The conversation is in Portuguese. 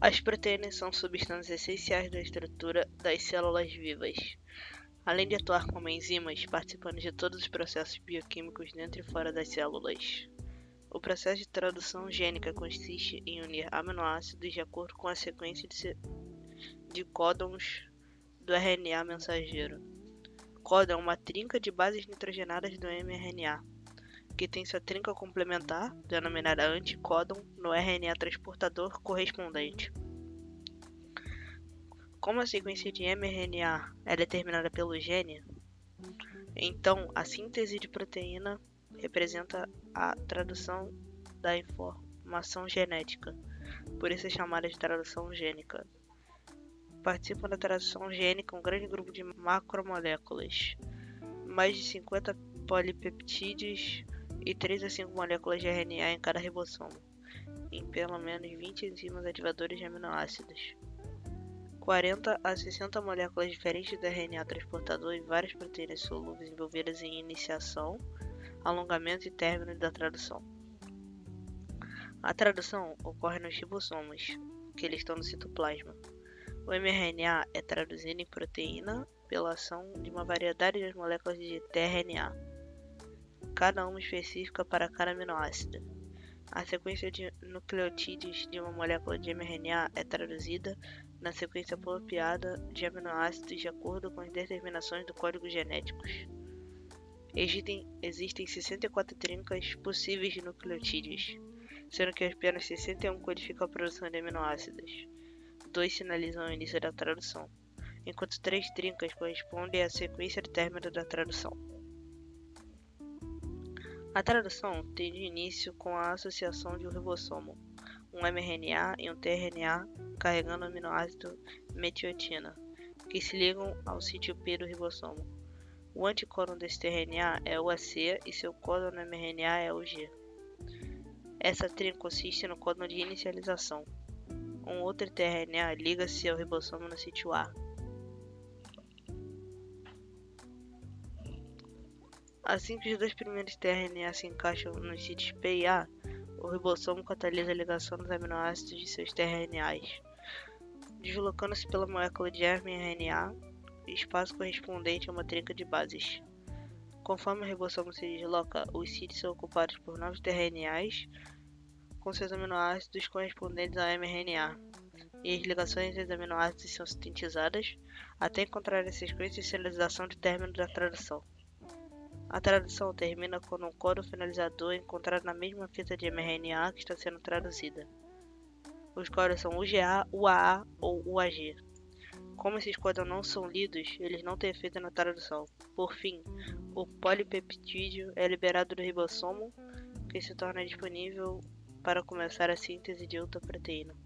As proteínas são substâncias essenciais da estrutura das células vivas. Além de atuar como enzimas, participando de todos os processos bioquímicos dentro e fora das células. O processo de tradução gênica consiste em unir aminoácidos de acordo com a sequência de, de códons do RNA mensageiro. Códon é uma trinca de bases nitrogenadas do mRNA, que tem sua trinca complementar, denominada anticódon, no RNA transportador correspondente. Como a sequência de mRNA é determinada pelo gene, então a síntese de proteína representa a tradução da informação genética, por isso é chamada de tradução gênica. Participam da tradução gênica um grande grupo de macromoléculas, mais de 50 polipeptídeos e 3 a 5 moléculas de RNA em cada ribossomo, em pelo menos 20 enzimas ativadores de aminoácidos. 40 a 60 moléculas diferentes do RNA transportador e várias proteínas solúveis envolvidas em iniciação, alongamento e término da tradução. A tradução ocorre nos ribossomos, que eles estão no citoplasma. O mRNA é traduzido em proteína pela ação de uma variedade de moléculas de tRNA cada uma específica para cada aminoácido. A sequência de nucleotídeos de uma molécula de mRNA é traduzida na sequência apropriada de aminoácidos de acordo com as determinações do código genéticos. Existem, existem 64 trincas possíveis de nucleotídeos, sendo que apenas 61 codificam a produção de aminoácidos. Dois sinalizam o início da tradução, enquanto três trincas correspondem à sequência de término da tradução. A tradução tem início com a associação de um ribossomo, um mRNA e um tRNA carregando o aminoácido metiotina, que se ligam ao sítio P do ribossomo. O anticódon desse tRNA é o AC e seu códon no mRNA é o G. Essa trinca consiste no códon de inicialização. Um outro tRNA liga-se ao ribossomo no sítio A. Assim que os dois primeiros tRNA se encaixam nos sítios P e A, o ribossomo catalisa a ligação dos aminoácidos de seus tRNAs, deslocando-se pela molécula de mRNA, espaço correspondente a uma trinca de bases. Conforme o ribossomo se desloca, os sítios são ocupados por novos tRNAs com seus aminoácidos correspondentes ao mRNA, e as ligações entre os aminoácidos são sintetizadas até encontrar a sequência de sinalização de término da tradução. A tradução termina quando um código finalizador é encontrado na mesma fita de mRNA que está sendo traduzida. Os códigos são UGA, UAA ou UAG. Como esses códigos não são lidos, eles não têm efeito na tradução. Por fim, o polipeptídeo é liberado do ribossomo, que se torna disponível para começar a síntese de outra proteína.